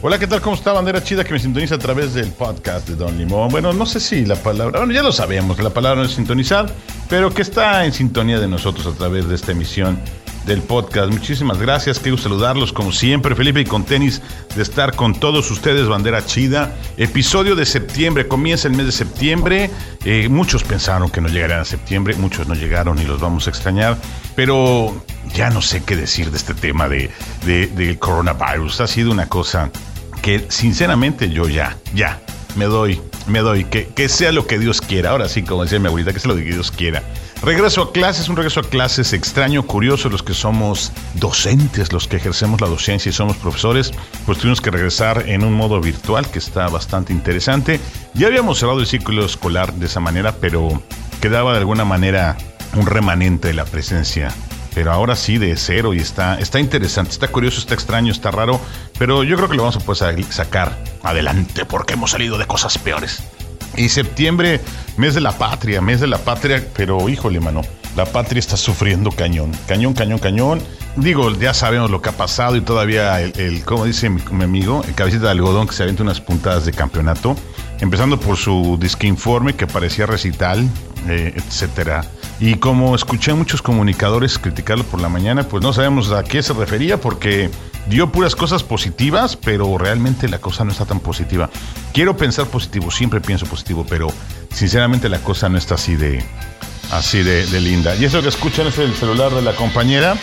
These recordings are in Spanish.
Hola, ¿qué tal? ¿Cómo está bandera chida que me sintoniza a través del podcast de Don Limón? Bueno, no sé si la palabra, bueno, ya lo sabemos, la palabra no es sintonizar, pero que está en sintonía de nosotros a través de esta emisión del podcast. Muchísimas gracias, quiero saludarlos como siempre, Felipe y con tenis de estar con todos ustedes, bandera chida. Episodio de septiembre, comienza el mes de septiembre. Eh, muchos pensaron que no llegarían a septiembre, muchos no llegaron y los vamos a extrañar, pero ya no sé qué decir de este tema de, de- del coronavirus. Ha sido una cosa que sinceramente yo ya, ya, me doy, me doy, que, que sea lo que Dios quiera. Ahora sí, como decía mi abuelita, que sea lo que Dios quiera. Regreso a clases, un regreso a clases extraño, curioso, los que somos docentes, los que ejercemos la docencia y somos profesores, pues tuvimos que regresar en un modo virtual que está bastante interesante. Ya habíamos cerrado el ciclo escolar de esa manera, pero quedaba de alguna manera un remanente de la presencia pero ahora sí de cero y está, está interesante, está curioso, está extraño, está raro, pero yo creo que lo vamos a poder sa- sacar adelante porque hemos salido de cosas peores. Y septiembre, mes de la patria, mes de la patria, pero híjole, mano, la patria está sufriendo cañón, cañón, cañón, cañón. Digo, ya sabemos lo que ha pasado y todavía el, como dice mi, mi amigo, el cabecita de algodón que se avienta unas puntadas de campeonato, empezando por su disque informe que parecía recital, eh, etcétera. Y como escuché a muchos comunicadores criticarlo por la mañana, pues no sabemos a qué se refería porque dio puras cosas positivas, pero realmente la cosa no está tan positiva. Quiero pensar positivo, siempre pienso positivo, pero sinceramente la cosa no está así de así de, linda. Y eso que escuchan es el celular de la compañera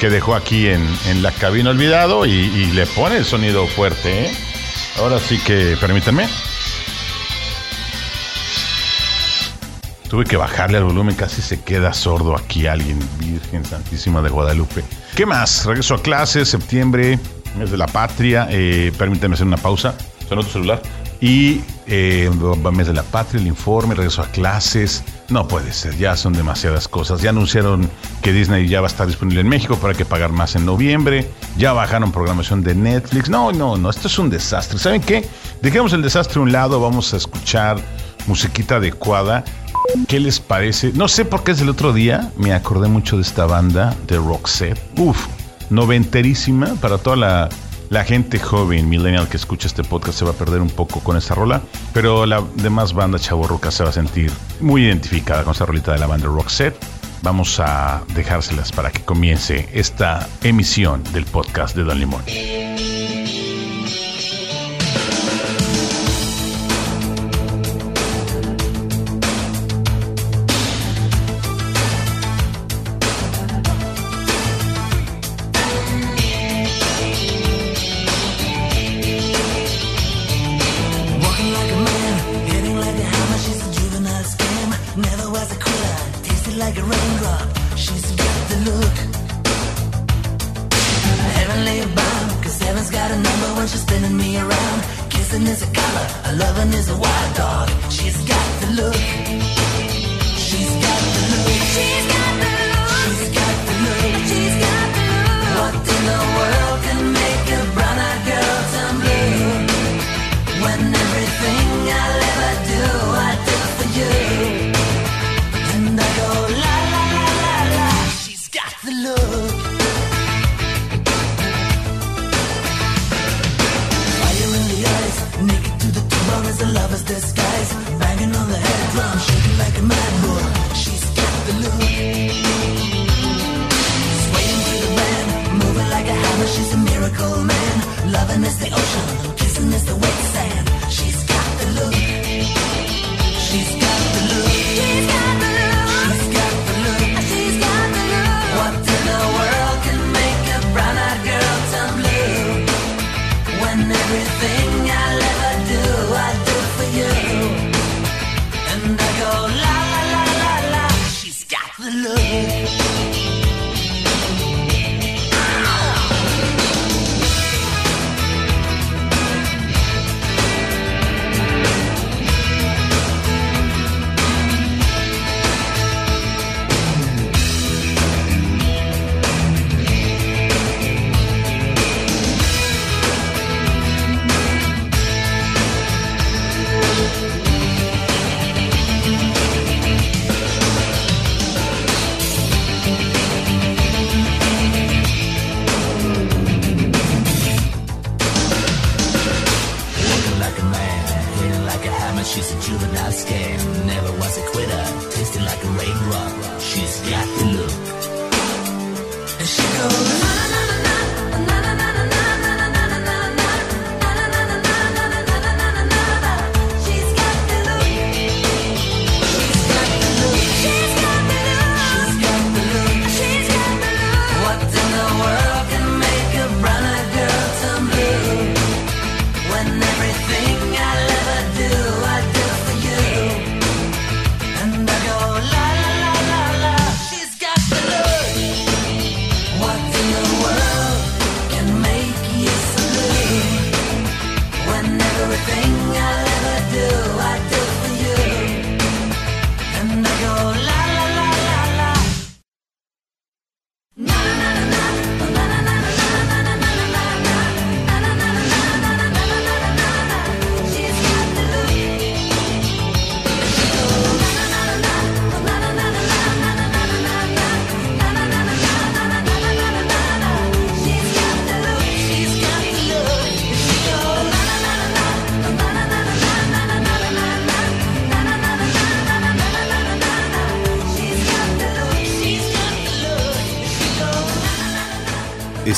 que dejó aquí en, en la cabina olvidado y, y le pone el sonido fuerte. ¿eh? Ahora sí que permítanme. Tuve que bajarle al volumen, casi se queda sordo aquí alguien, Virgen Santísima de Guadalupe. ¿Qué más? Regreso a clases, septiembre, mes de la patria. Eh, permítame hacer una pausa. Sonó tu celular. Y eh, mes de la patria, el informe, regreso a clases. No puede ser, ya son demasiadas cosas. Ya anunciaron que Disney ya va a estar disponible en México, pero hay que pagar más en noviembre. Ya bajaron programación de Netflix. No, no, no, esto es un desastre. ¿Saben qué? Dejemos el desastre a un lado, vamos a escuchar musiquita adecuada. ¿Qué les parece? No sé por qué desde el otro día me acordé mucho de esta banda de Roxette. Uf, noventerísima para toda la, la gente joven, millennial que escucha este podcast se va a perder un poco con esta rola, pero la demás banda chavorruca se va a sentir muy identificada con esta rolita de la banda Roxette. Vamos a dejárselas para que comience esta emisión del podcast de Don Limón.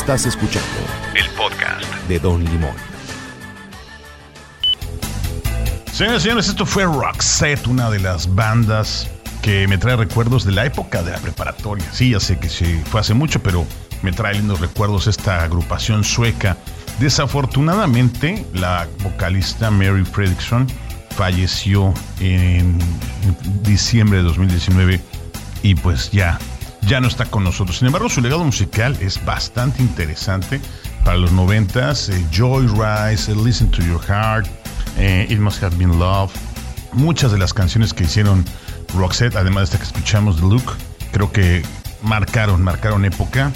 Estás escuchando El podcast. de Don Limón. Señoras y señores, esto fue Roxette, una de las bandas que me trae recuerdos de la época de la preparatoria. Sí, ya sé que sí, fue hace mucho, pero me trae lindos recuerdos esta agrupación sueca. Desafortunadamente, la vocalista Mary Fredriksson falleció en diciembre de 2019 y pues ya, ya no está con nosotros. Sin embargo, su legado musical es bastante interesante. Para los noventas, eh, Joy Rise, eh, Listen to Your Heart, eh, It Must Have Been Love. Muchas de las canciones que hicieron Roxette, además de esta que escuchamos, The Look, creo que marcaron, marcaron época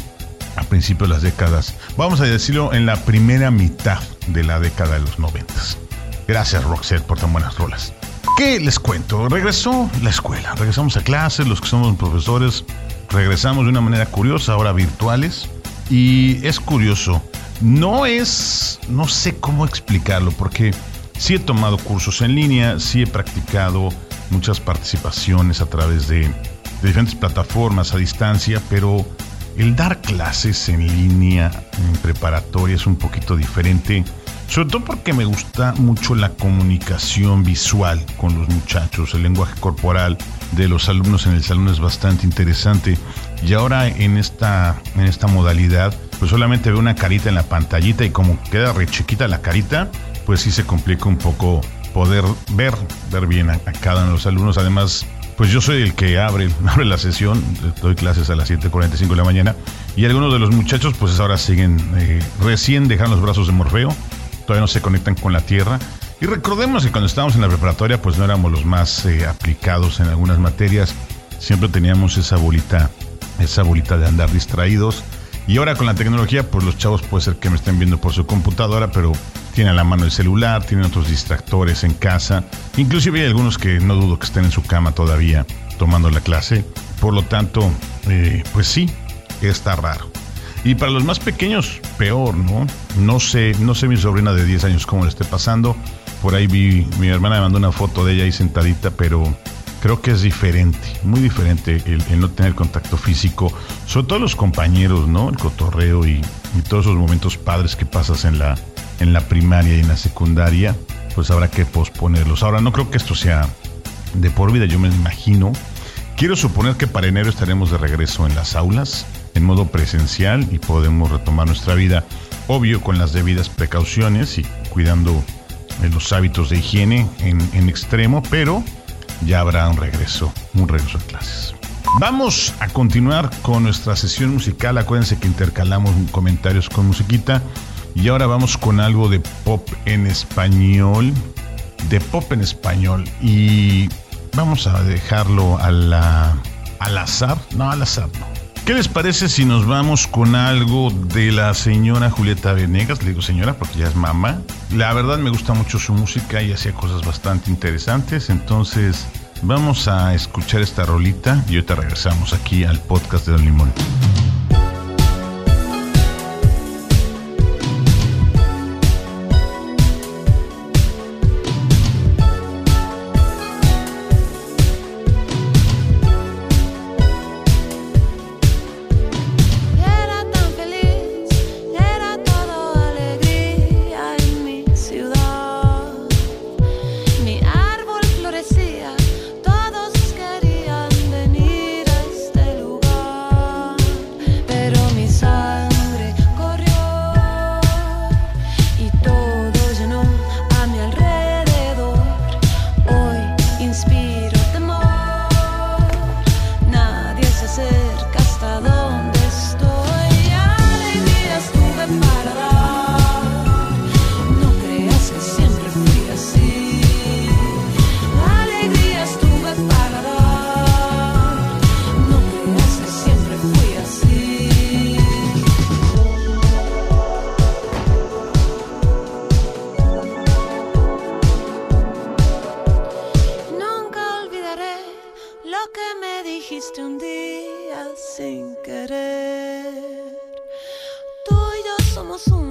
a principios de las décadas. Vamos a decirlo en la primera mitad de la década de los noventas. Gracias Roxette por tan buenas rolas. ¿Qué les cuento? Regresó la escuela, regresamos a clases, los que somos profesores, regresamos de una manera curiosa, ahora virtuales. Y es curioso, no es, no sé cómo explicarlo, porque sí he tomado cursos en línea, sí he practicado muchas participaciones a través de, de diferentes plataformas a distancia, pero el dar clases en línea, en preparatoria, es un poquito diferente. Sobre todo porque me gusta mucho la comunicación visual con los muchachos, el lenguaje corporal de los alumnos en el salón es bastante interesante. Y ahora en esta, en esta modalidad, pues solamente veo una carita en la pantallita y como queda re chiquita la carita, pues sí se complica un poco poder ver, ver bien a, cada uno de los alumnos. Además, pues yo soy el que abre, abre la sesión, doy clases a las 7.45 de la mañana y algunos de los muchachos pues ahora siguen, eh, recién dejan los brazos de Morfeo, todavía no se conectan con la tierra. Y recordemos que cuando estábamos en la preparatoria pues no éramos los más eh, aplicados en algunas materias, siempre teníamos esa bolita, esa bolita de andar distraídos. Y ahora con la tecnología, pues los chavos puede ser que me estén viendo por su computadora, pero tienen a la mano el celular, tienen otros distractores en casa. Inclusive hay algunos que no dudo que estén en su cama todavía tomando la clase. Por lo tanto, eh, pues sí, está raro. Y para los más pequeños, peor, ¿no? No sé, no sé mi sobrina de 10 años cómo le esté pasando. Por ahí vi, mi hermana me mandó una foto de ella ahí sentadita, pero creo que es diferente, muy diferente el, no tener contacto físico, sobre todo los compañeros, ¿no? El cotorreo y, y todos esos momentos padres que pasas en la, en la primaria y en la secundaria, pues habrá que posponerlos. Ahora, no creo que esto sea de por vida, yo me imagino. Quiero suponer que para enero estaremos de regreso en las aulas, en modo presencial y podemos retomar nuestra vida, obvio, con las debidas precauciones y cuidando eh, los hábitos de higiene en, extremo, pero ya habrá un regreso, un regreso a clases. Vamos a continuar con nuestra sesión musical. Acuérdense que intercalamos comentarios con musiquita. Y ahora vamos con algo de pop en español. De pop en español. Y vamos a dejarlo a la, al azar. No, al azar no. ¿Qué les parece si nos vamos con algo de la señora Julieta Venegas? Le digo señora porque ya es mamá. La verdad me gusta mucho su música y hacía cosas bastante interesantes. Entonces vamos a escuchar esta rolita y ahorita regresamos aquí al podcast de Don Limón. Sin querer. Tú y yo somos uno,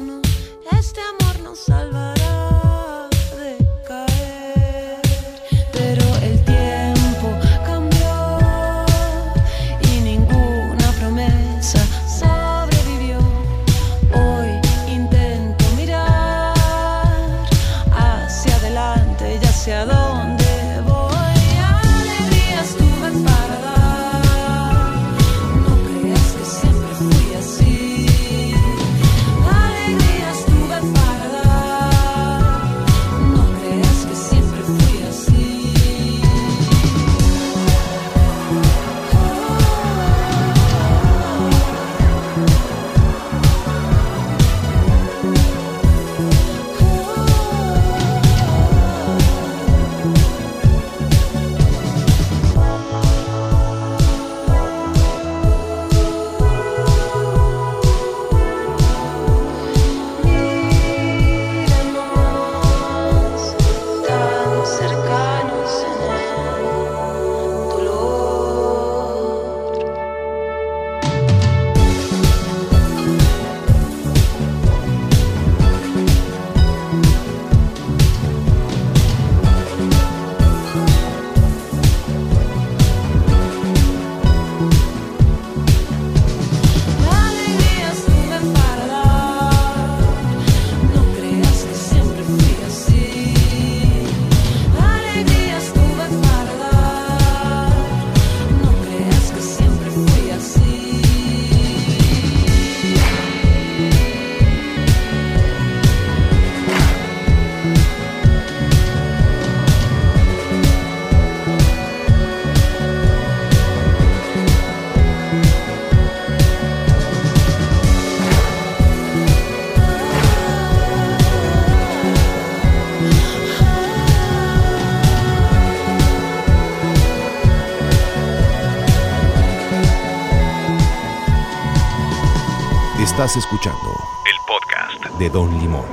Estás escuchando el podcast de Don Limón.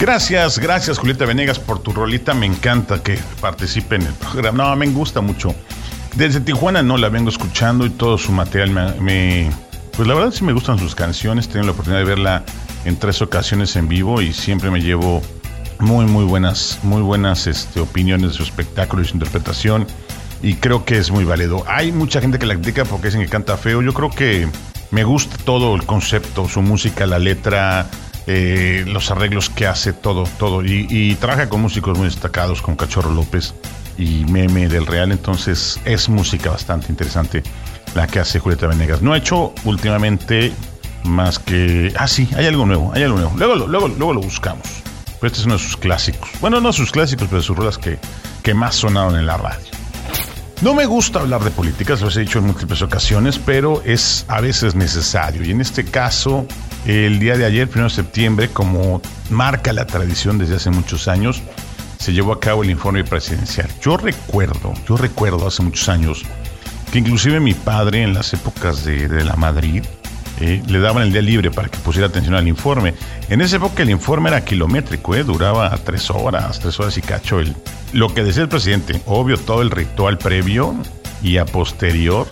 Gracias, gracias Julieta Venegas por tu rolita. Me encanta que participe en el programa. No, me gusta mucho. Desde Tijuana no la vengo escuchando y todo su material me, me- pues la verdad sí me gustan sus canciones. Tengo la oportunidad de verla en tres ocasiones en vivo y siempre me llevo muy muy buenas muy buenas este, opiniones de su espectáculo y su interpretación y creo que es muy válido. Hay mucha gente que la critica porque dicen que canta feo. Yo creo que me gusta todo el concepto, su música, la letra, eh, los arreglos que hace, todo, todo. Y, trabaja con músicos muy destacados, con Cachorro López y Meme del Real. Entonces es música bastante interesante la que hace Julieta Venegas. No ha hecho últimamente más que... Ah, sí, hay algo nuevo, hay algo nuevo. Luego, luego, luego lo buscamos. Pero este es uno de sus clásicos. Bueno, no sus clásicos, pero sus ruedas que, que más sonaron en la radio. No me gusta hablar de políticas, lo he dicho en múltiples ocasiones, pero es a veces necesario. Y en este caso, el día de ayer, 1 de septiembre, como marca la tradición desde hace muchos años, se llevó a cabo el informe presidencial. Yo recuerdo, yo recuerdo hace muchos años que inclusive mi padre en las épocas de, la Madrid eh, le daban el día libre para que pusiera atención al informe. En esa época el informe era kilométrico, eh, duraba tres horas, tres horas y cacho. El, lo que decía el presidente, obvio, todo el ritual previo y a posterior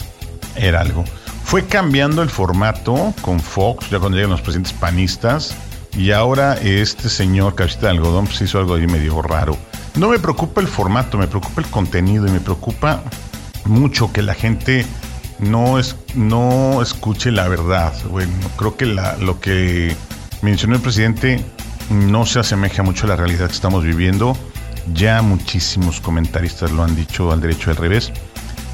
era algo. Fue cambiando el formato con Fox, ya cuando llegan los presidentes panistas, y ahora este señor cabecita de algodón pues hizo algo ahí medio raro. No me preocupa el formato, me preocupa el contenido y me preocupa mucho que la gente no, no escuche la verdad. Bueno, creo que la- lo que mencionó el presidente no se asemeja mucho a la realidad que estamos viviendo. Ya muchísimos comentaristas lo han dicho al derecho al revés.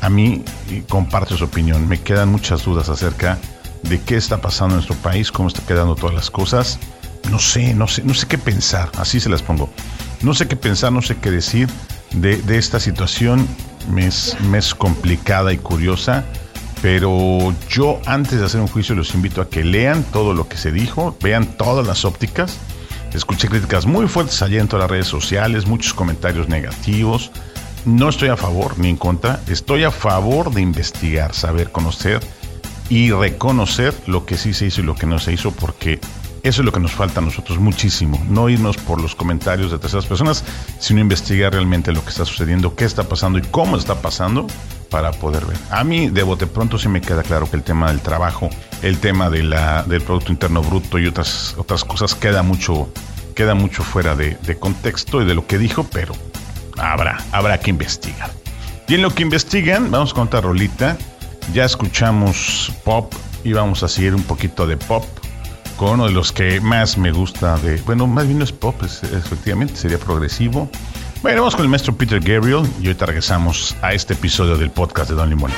A mí comparto su opinión. Me quedan muchas dudas acerca de qué está pasando en nuestro país, cómo está quedando todas las cosas. No sé, no sé, no sé qué pensar. Así se las pongo. No sé qué pensar, no sé qué decir de, esta situación. Me me es complicada y curiosa. Pero yo antes de hacer un juicio los invito a que lean todo lo que se dijo, vean todas las ópticas. Escuché críticas muy fuertes allá en todas las redes sociales, muchos comentarios negativos. No estoy a favor ni en contra, estoy a favor de investigar, saber, conocer y reconocer lo que sí se hizo y lo que no se hizo, porque eso es lo que nos falta a nosotros muchísimo, no irnos por los comentarios de terceras personas, sino investigar realmente lo que está sucediendo, qué está pasando y cómo está pasando para poder ver. A mí de bote pronto sí me queda claro que el tema del trabajo el tema de la, del Producto Interno Bruto y otras, otras cosas queda mucho, queda mucho fuera de, de contexto y de lo que dijo, pero habrá, habrá que investigar. Y en lo que investigan, vamos con otra rolita. Ya escuchamos pop y vamos a seguir un poquito de pop con uno de los que más me gusta de... Bueno, más bien no es pop, es, efectivamente, sería progresivo. Bueno, vamos con el maestro Peter Gabriel y ahorita regresamos a este episodio del podcast de Don Limón.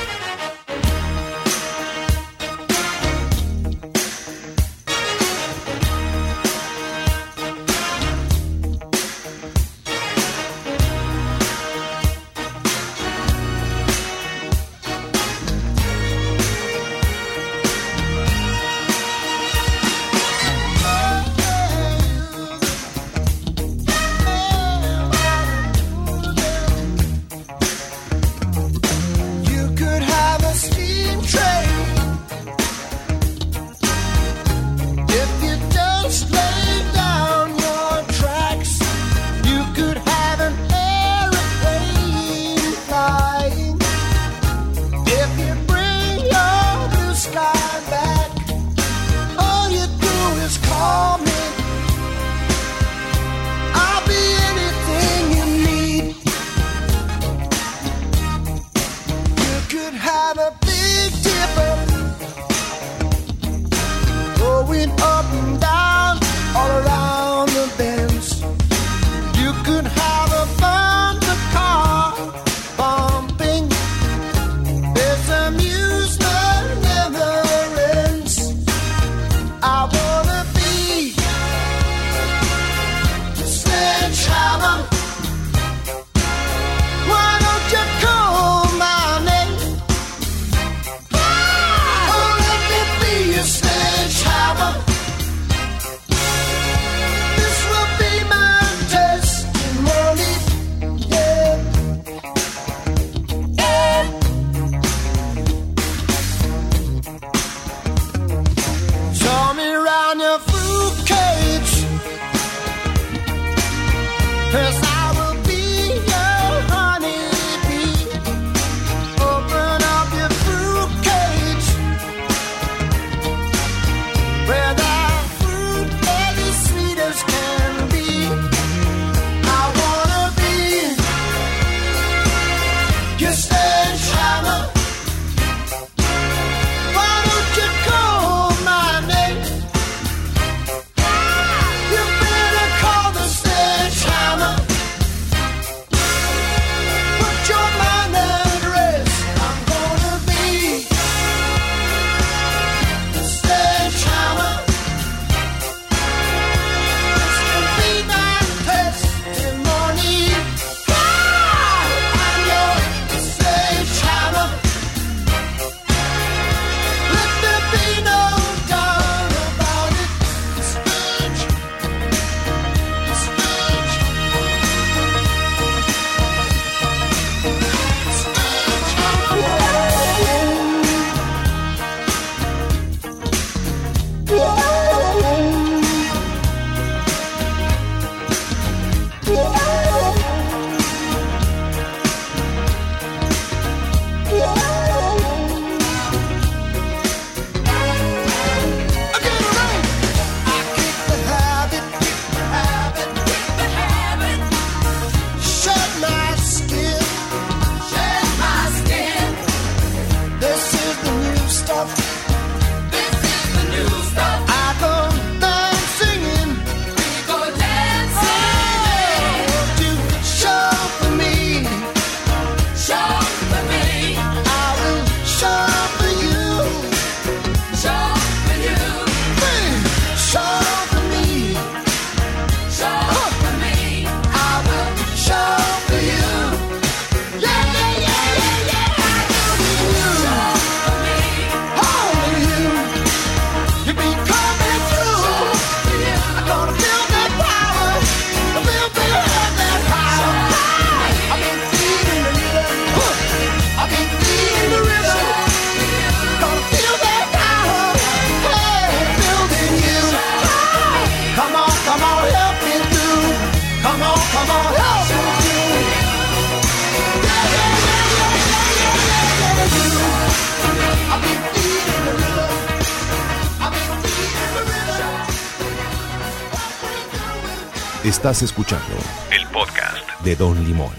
Estás escuchando El podcast. de Don Limón.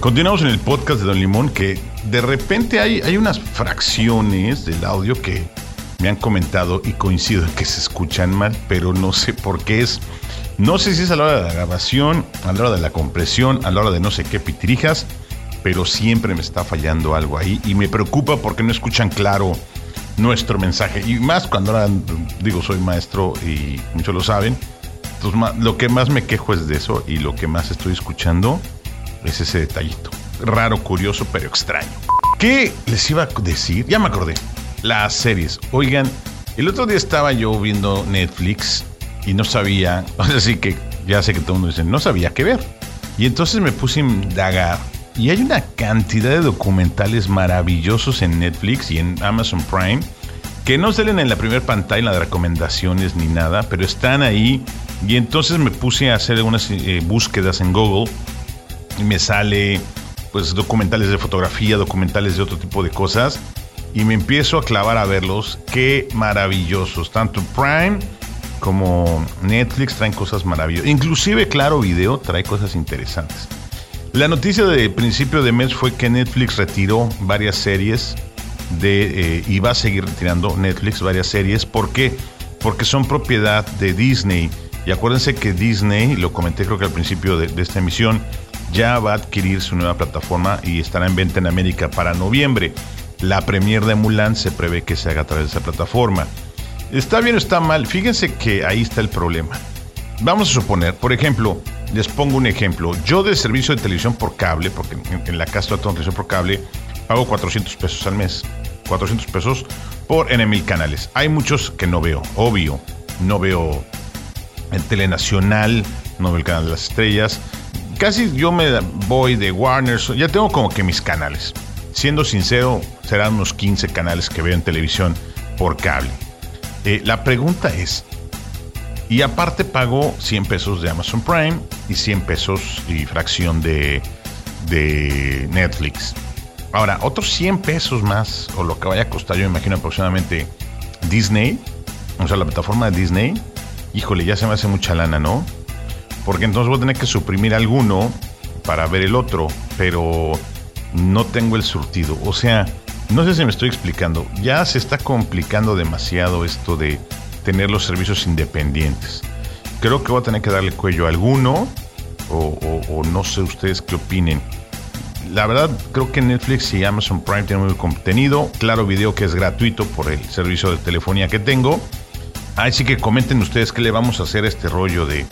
Continuamos en el podcast de Don Limón que de repente hay, hay unas fracciones del audio que me han comentado y coincido en que se escuchan mal, pero no sé por qué es. No sé si es a la hora de la grabación, a la hora de la compresión, a la hora de no sé qué pitirijas, pero siempre me está fallando algo ahí y me preocupa porque no escuchan claro nuestro mensaje. Y más cuando ahora digo soy maestro y muchos lo saben, ma- lo que más me quejo es de eso y lo que más estoy escuchando es ese detallito. Raro, curioso, pero extraño. ¿Qué les iba a decir? Ya me acordé. Las series. Oigan, el otro día estaba yo viendo Netflix y no sabía, o sea, sí que ya sé que todo el mundo dice, no sabía qué ver. Y entonces me puse a indagar. Y hay una cantidad de documentales maravillosos en Netflix y en Amazon Prime que no salen en la primera pantalla, de recomendaciones ni nada, pero están ahí. Y entonces me puse a hacer unas eh, búsquedas en Google y me sale pues documentales de fotografía, documentales de otro tipo de cosas y me empiezo a clavar a verlos. Qué maravillosos, tanto Prime como Netflix traen cosas maravillosas. Inclusive Claro Video trae cosas interesantes. La noticia de principio de mes fue que Netflix retiró varias series de, eh, y va a seguir retirando Netflix varias series. ¿Por qué? Porque son propiedad de Disney. Y acuérdense que Disney, lo comenté creo que al principio de, esta emisión, ya va a adquirir su nueva plataforma y estará en venta en América para noviembre. La premier de Mulan se prevé que se haga a través de esa plataforma. ¿Está bien o está mal? Fíjense que ahí está el problema. Vamos a suponer, por ejemplo, les pongo un ejemplo. Yo de servicio de televisión por cable, porque en, en la casa tengo televisión por cable, pago 400 pesos al mes. 400 pesos por N mil canales. Hay muchos que no veo, obvio. No veo el Telenacional, no el canal de las estrellas. Casi yo me voy de Warner, ya tengo como que mis canales. Siendo sincero, serán unos 15 canales que veo en televisión por cable. Eh, la pregunta es, y aparte pago 100 pesos de Amazon Prime y 100 pesos y fracción de, de Netflix. Ahora, otros 100 pesos más, o lo que vaya a costar, yo me imagino aproximadamente Disney, o sea, la plataforma de Disney, híjole, ya se me hace mucha lana, ¿no? Porque entonces voy a tener que suprimir alguno para ver el otro, pero no tengo el surtido. O sea, no sé si me estoy explicando. Ya se está complicando demasiado esto de tener los servicios independientes. Creo que voy a tener que darle cuello a alguno, o, o- no sé ustedes qué opinen. La verdad, creo que Netflix y Amazon Prime tienen muy contenido. Claro, video que es gratuito por el servicio de telefonía que tengo. Así que comenten ustedes qué le vamos a hacer a este rollo de,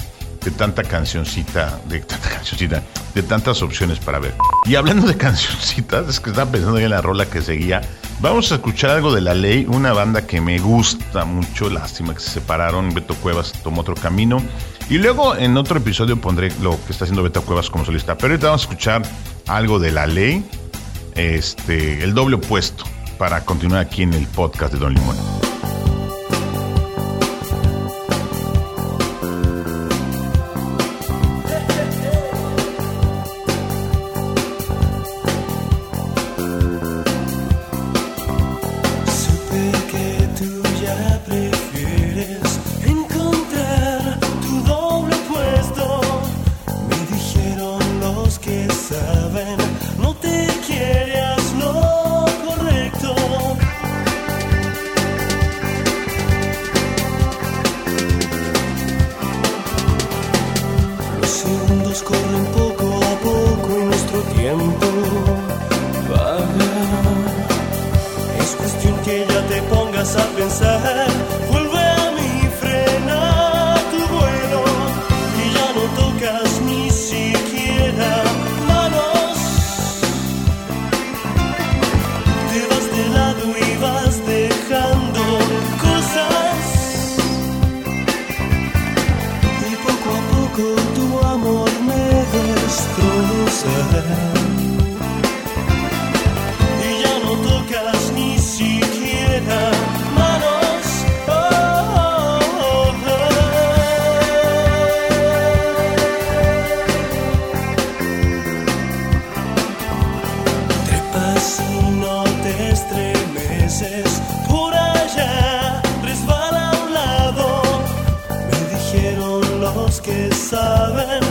de tanta cancioncita, de tanta cancioncita, de tantas opciones para ver. Y hablando de cancioncitas, es que estaba pensando en la rola que seguía. Vamos a escuchar algo de La Ley, una banda que me gusta mucho. Lástima que se separaron. Beto Cuevas tomó otro camino. Y luego en otro episodio pondré lo que está haciendo Beto Cuevas como solista. Pero ahorita vamos a escuchar algo de La Ley, este, el doble opuesto, para continuar aquí en el podcast de Don Limón. Que saben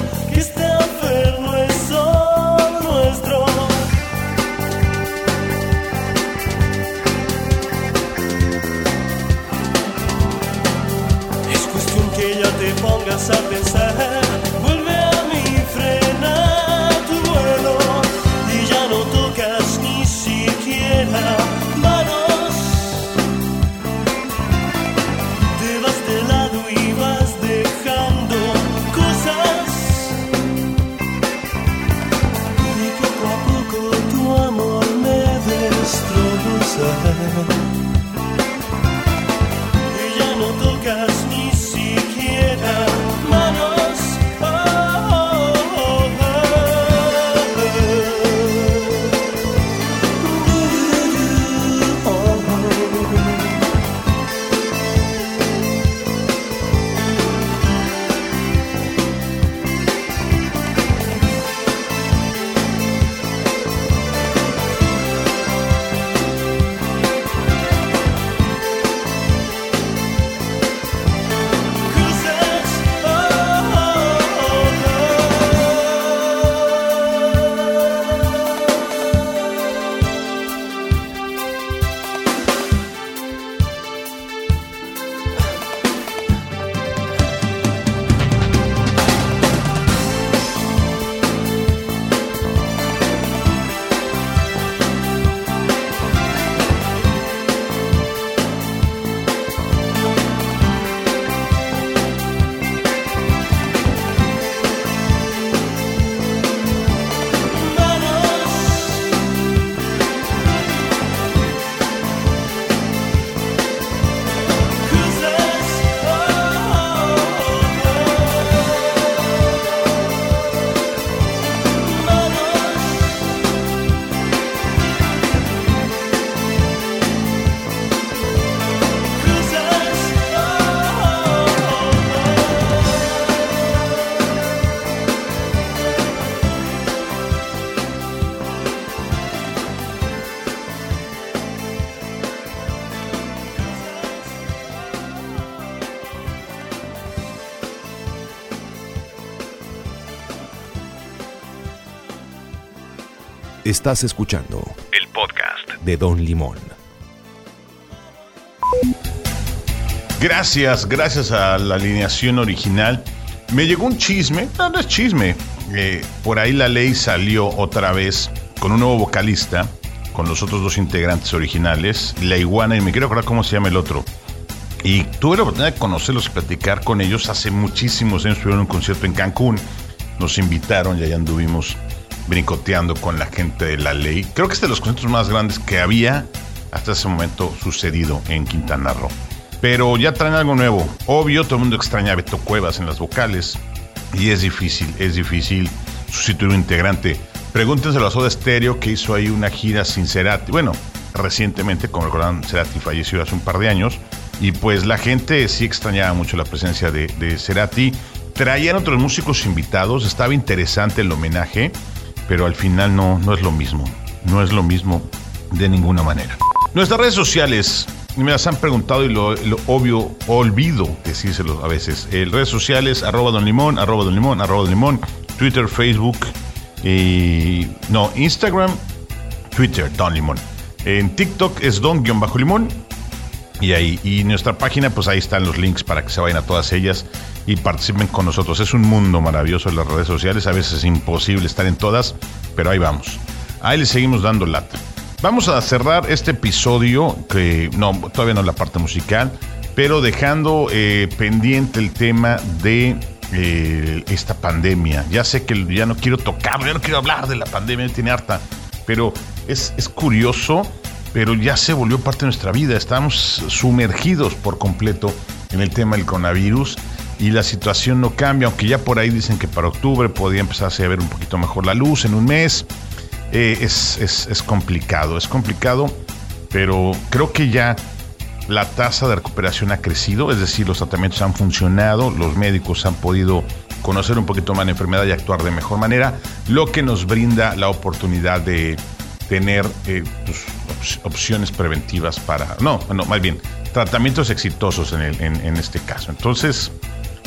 Estás escuchando El podcast. de Don Limón. Gracias, gracias a la alineación original. Me llegó un chisme, no, no es chisme. eh, por ahí la ley salió otra vez con un nuevo vocalista, con los otros dos integrantes originales, la iguana y me quiero acordar cómo se llama el otro. Y tuve la oportunidad de conocerlos y platicar con ellos hace muchísimos años. Tuvieron un concierto en Cancún. Nos invitaron y allá anduvimos brincoteando con la gente de la ley. Creo que es de los conciertos más grandes que había hasta ese momento sucedido en Quintana Roo. Pero ya traen algo nuevo. Obvio, todo el mundo extraña a Beto Cuevas en las vocales. Y es difícil, es difícil sustituir un integrante. Pregúntenselo a Soda Stereo que hizo ahí una gira sin Cerati. Bueno, recientemente, como recordarán, Cerati falleció hace un par de años. Y pues la gente sí extrañaba mucho la presencia de, de Cerati. Traían otros músicos invitados, estaba interesante el homenaje, pero al final no, no es lo mismo. No es lo mismo de ninguna manera. Nuestras redes sociales, me las han preguntado y lo, obvio, olvido decírselo a veces. El redes sociales, arroba don limón, arroba don limón, arroba don limón, Twitter, Facebook, no, Instagram, Twitter, don limón. En TikTok es don-limón. Y ahí, y nuestra página, pues ahí están los links para que se vayan a todas ellas y participen con nosotros. Es un mundo maravilloso las redes sociales, a veces es imposible estar en todas, pero ahí vamos. Ahí le seguimos dando lata. Vamos a cerrar este episodio, que no, todavía no la parte musical, pero dejando eh, pendiente el tema de eh, esta pandemia. Ya sé que ya no quiero tocarlo, ya no quiero hablar de la pandemia, tiene harta, pero es, es curioso pero ya se volvió parte de nuestra vida. Estamos sumergidos por completo en el tema del coronavirus y la situación no cambia, aunque ya por ahí dicen que para octubre podría empezarse a ver un poquito mejor la luz en un mes. Eh, es, es, es complicado, es complicado, pero creo que ya la tasa de recuperación ha crecido, es decir, los tratamientos han funcionado, los médicos han podido conocer un poquito más la enfermedad y actuar de mejor manera, lo que nos brinda la oportunidad de tener eh, pues, op- opciones preventivas para, no, no, más bien, tratamientos exitosos en, el- en- este caso. Entonces,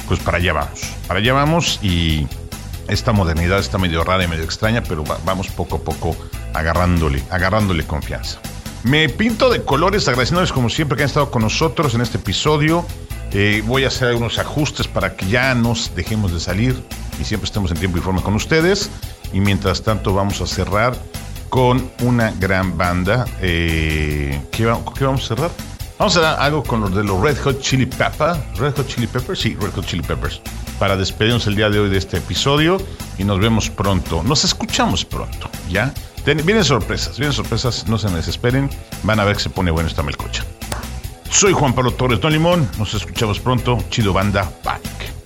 pues para allá vamos. Para allá vamos y esta modernidad está medio rara y medio extraña, pero va- vamos poco a poco agarrándole, agarrándole confianza. Me pinto de colores agradeciéndoles como siempre que han estado con nosotros en este episodio. Eh, voy a hacer algunos ajustes para que ya nos dejemos de salir y siempre estemos en tiempo y forma con ustedes. Y mientras tanto vamos a cerrar con una gran banda. Eh, ¿qué, va- qué vamos a cerrar? Vamos a hacer algo con los de los Red Hot Chili Peppers. Red Hot Chili Peppers, sí, Red Hot Chili Peppers. Para despedirnos el día de hoy de este episodio y nos vemos pronto. Nos escuchamos pronto, ¿ya? Vienen sorpresas, vienen sorpresas, no se me desesperen. Van a ver que se pone bueno esta melcocha. Soy Juan Pablo Torres Don Limón. Nos escuchamos pronto. Chido Banda, Pike.